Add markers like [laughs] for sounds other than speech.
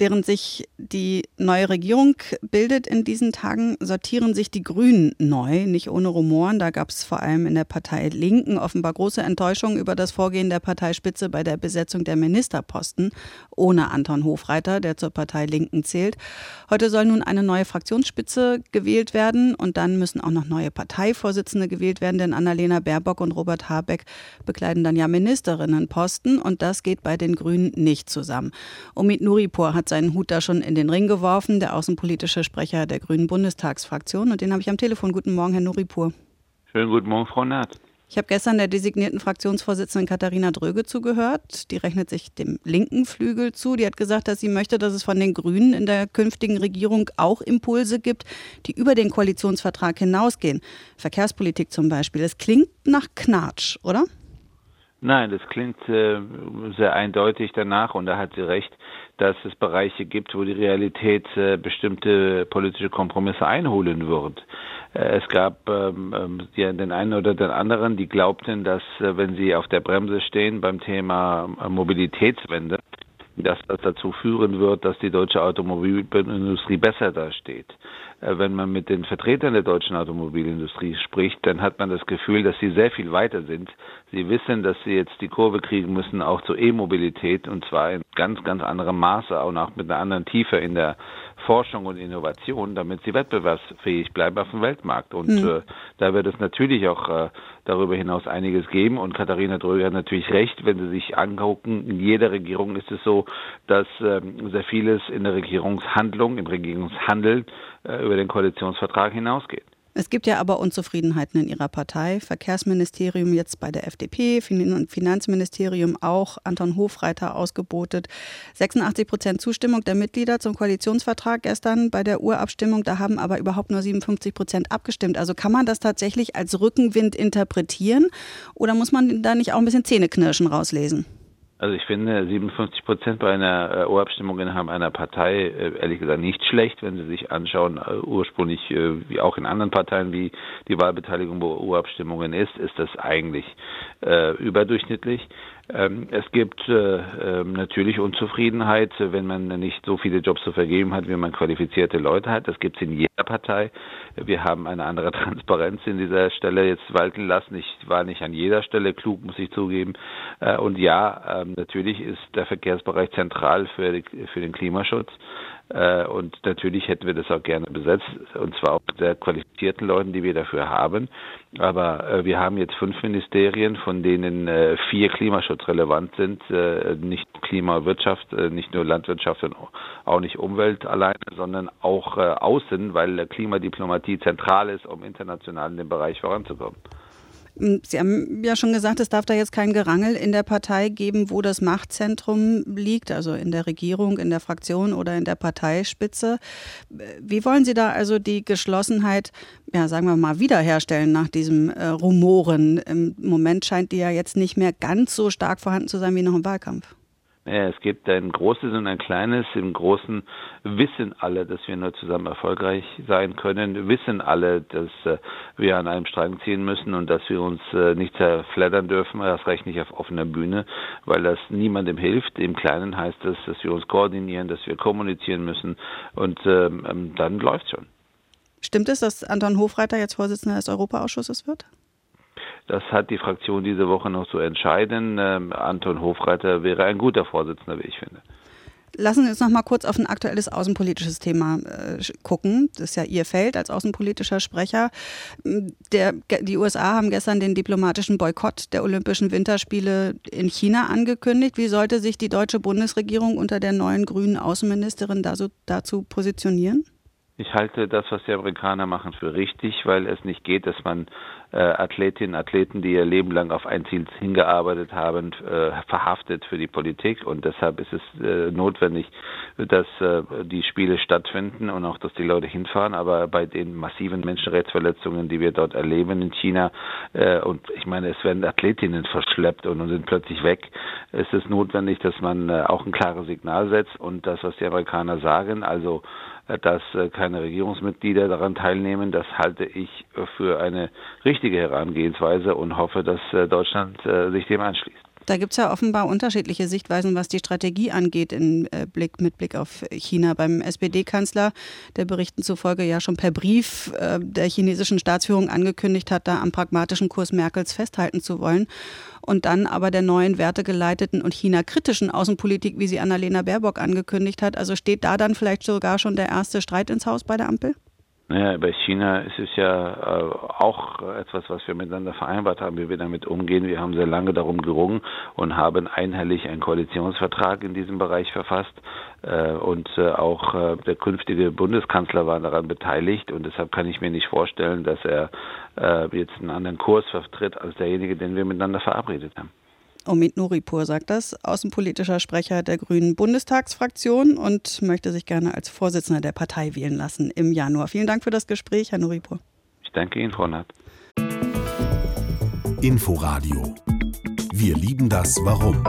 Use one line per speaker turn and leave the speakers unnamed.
Während sich die neue Regierung bildet in diesen Tagen, sortieren sich die Grünen neu, nicht ohne Rumoren. Da gab es vor allem in der Partei Linken offenbar große Enttäuschung über das Vorgehen der Parteispitze bei der Besetzung der Ministerposten ohne Anton Hofreiter, der zur Partei Linken zählt. Heute soll nun eine neue Fraktionsspitze gewählt werden und dann müssen auch noch neue Parteivorsitzende gewählt werden, denn Annalena Baerbock und Robert Habeck bekleiden dann ja Ministerinnenposten und das geht bei den Grünen nicht zusammen. Omid Nuripur hat seinen Hut da schon in den Ring geworfen, der außenpolitische Sprecher der Grünen Bundestagsfraktion. Und den habe ich am Telefon. Guten Morgen, Herr Nuripur.
Schönen guten Morgen, Frau Naht.
Ich habe gestern der designierten Fraktionsvorsitzenden Katharina Dröge zugehört. Die rechnet sich dem linken Flügel zu. Die hat gesagt, dass sie möchte, dass es von den Grünen in der künftigen Regierung auch Impulse gibt, die über den Koalitionsvertrag hinausgehen. Verkehrspolitik zum Beispiel. Es klingt nach Knatsch, oder?
Nein, das klingt äh, sehr eindeutig danach und da hat sie recht, dass es Bereiche gibt, wo die Realität äh, bestimmte politische Kompromisse einholen wird. Äh, es gab ähm, ähm, ja, den einen oder den anderen, die glaubten, dass äh, wenn sie auf der Bremse stehen beim Thema äh, Mobilitätswende, dass das dazu führen wird, dass die deutsche Automobilindustrie besser dasteht. Äh, wenn man mit den Vertretern der deutschen Automobilindustrie spricht, dann hat man das Gefühl, dass sie sehr viel weiter sind. Sie wissen, dass sie jetzt die Kurve kriegen müssen, auch zur E-Mobilität, und zwar in ganz, ganz anderem Maße auch mit einer anderen Tiefe in der Forschung und Innovation, damit sie wettbewerbsfähig bleiben auf dem Weltmarkt. Und mhm. äh, da wird es natürlich auch äh, darüber hinaus einiges geben. Und Katharina Dröger hat natürlich recht, wenn Sie sich angucken, in jeder Regierung ist es so, dass äh, sehr vieles in der Regierungshandlung, im Regierungshandeln äh, über den Koalitionsvertrag hinausgeht.
Es gibt ja aber Unzufriedenheiten in Ihrer Partei. Verkehrsministerium jetzt bei der FDP, Finanzministerium auch, Anton Hofreiter ausgebotet. 86 Prozent Zustimmung der Mitglieder zum Koalitionsvertrag gestern bei der Urabstimmung. Da haben aber überhaupt nur 57 Prozent abgestimmt. Also kann man das tatsächlich als Rückenwind interpretieren oder muss man da nicht auch ein bisschen Zähneknirschen rauslesen?
Also ich finde 57 Prozent bei einer äh, Urabstimmung innerhalb einer Partei äh, ehrlich gesagt nicht schlecht, wenn Sie sich anschauen, äh, ursprünglich äh, wie auch in anderen Parteien, wie die Wahlbeteiligung bei Urabstimmungen ist, ist das eigentlich äh, überdurchschnittlich. Ähm, es gibt äh, äh, natürlich Unzufriedenheit, wenn man nicht so viele Jobs zu vergeben hat, wie man qualifizierte Leute hat. Das gibt es in jeder Partei. Wir haben eine andere [laughs] Transparenz in dieser Stelle jetzt walten lassen. Ich war nicht an jeder Stelle klug, muss ich zugeben. Äh, und ja, ähm, natürlich ist der Verkehrsbereich zentral für, für den Klimaschutz. Äh, und natürlich hätten wir das auch gerne besetzt, und zwar auch mit sehr qualifizierten Leuten, die wir dafür haben. Aber äh, wir haben jetzt fünf Ministerien, von denen äh, vier klimaschutzrelevant sind, nicht Klima und Wirtschaft, nicht nur Landwirtschaft und auch nicht Umwelt alleine, sondern auch Außen, weil Klimadiplomatie zentral ist, um international in dem Bereich voranzukommen.
Hm, Sie haben ja schon gesagt, es darf da jetzt kein Gerangel in der Partei geben, wo das Machtzentrum liegt, also in der Regierung, in der Fraktion oder in der Parteispitze. Wie wollen Sie da also die Geschlossenheit, ja, sagen wir mal, wiederherstellen nach diesem äh, Rumoren? Im Moment scheint die ja jetzt nicht mehr ganz so stark vorhanden zu sein wie noch im Wahlkampf.
Es gibt ein großes und ein kleines. Im Großen wissen alle, dass wir nur zusammen erfolgreich sein können. Wissen alle, dass äh, wir an einem Strang ziehen müssen und dass wir uns äh, nicht zerfleddern dürfen, erst recht nicht auf offener Bühne, weil das niemandem hilft. Im Kleinen heißt das, dass wir uns koordinieren, dass wir kommunizieren müssen und ähm, ähm dann läuft schon.
Stimmt es, dass Anton Hofreiter jetzt Vorsitzender des Europaausschusses wird?
Das hat die Fraktion diese Woche noch zu entscheiden. Ähm, Anton Hofreiter wäre ein guter Vorsitzender, wie ich finde.
Lassen Sie uns noch mal kurz auf ein aktuelles außenpolitisches Thema äh, gucken. Das ist ja Ihr Feld als außenpolitischer Sprecher. Der, die USA haben gestern den diplomatischen Boykott der Olympischen Winterspiele in China angekündigt. Wie sollte sich die deutsche Bundesregierung unter der neuen grünen Außenministerin dazu, dazu positionieren?
Ich halte das, was die Amerikaner machen, für richtig, weil es nicht geht, dass man äh, Athletinnen, Athleten, die ihr Leben lang auf ein Ziel hingearbeitet haben, äh, verhaftet für die Politik. Und deshalb ist es äh, notwendig, dass äh, die Spiele stattfinden und auch, dass die Leute hinfahren. Aber bei den massiven Menschenrechtsverletzungen, die wir dort erleben in China, äh, und ich meine, es werden Athletinnen verschleppt und, und sind plötzlich weg, ist es notwendig, dass man äh, auch ein klares Signal setzt und das, was die Amerikaner sagen, also dass äh, keine Regierungsmitglieder daran teilnehmen. Das halte ich für eine richtige Herangehensweise und hoffe, dass äh, Deutschland äh, sich dem anschließt.
Da gibt es ja offenbar unterschiedliche Sichtweisen, was die Strategie angeht in äh, Blick, mit Blick auf China. Beim SPD-Kanzler, der Berichten zufolge ja schon per Brief äh, der chinesischen Staatsführung angekündigt hat, da am pragmatischen Kurs Merkels festhalten zu wollen. Und dann aber der neuen wertegeleiteten und China-kritischen Außenpolitik, wie sie Annalena Baerbock angekündigt hat. Also steht da dann vielleicht sogar schon der erste Streit ins Haus bei der Ampel?
Naja, bei China ist es ja äh, auch etwas, was wir miteinander vereinbart haben, wie wir damit umgehen. Wir haben sehr lange darum gerungen und haben einhellig einen Koalitionsvertrag in diesem Bereich verfasst. Äh, und äh, auch äh, der künftige Bundeskanzler war daran beteiligt. Und deshalb kann ich mir nicht vorstellen, dass er äh, jetzt einen anderen Kurs vertritt als derjenige, den wir miteinander verabredet haben.
Omid Nuripur sagt das, außenpolitischer Sprecher der Grünen Bundestagsfraktion und möchte sich gerne als Vorsitzender der Partei wählen lassen im Januar. Vielen Dank für das Gespräch, Herr Nuripur.
Ich danke Ihnen, Frau Nath.
Inforadio. Wir lieben das Warum.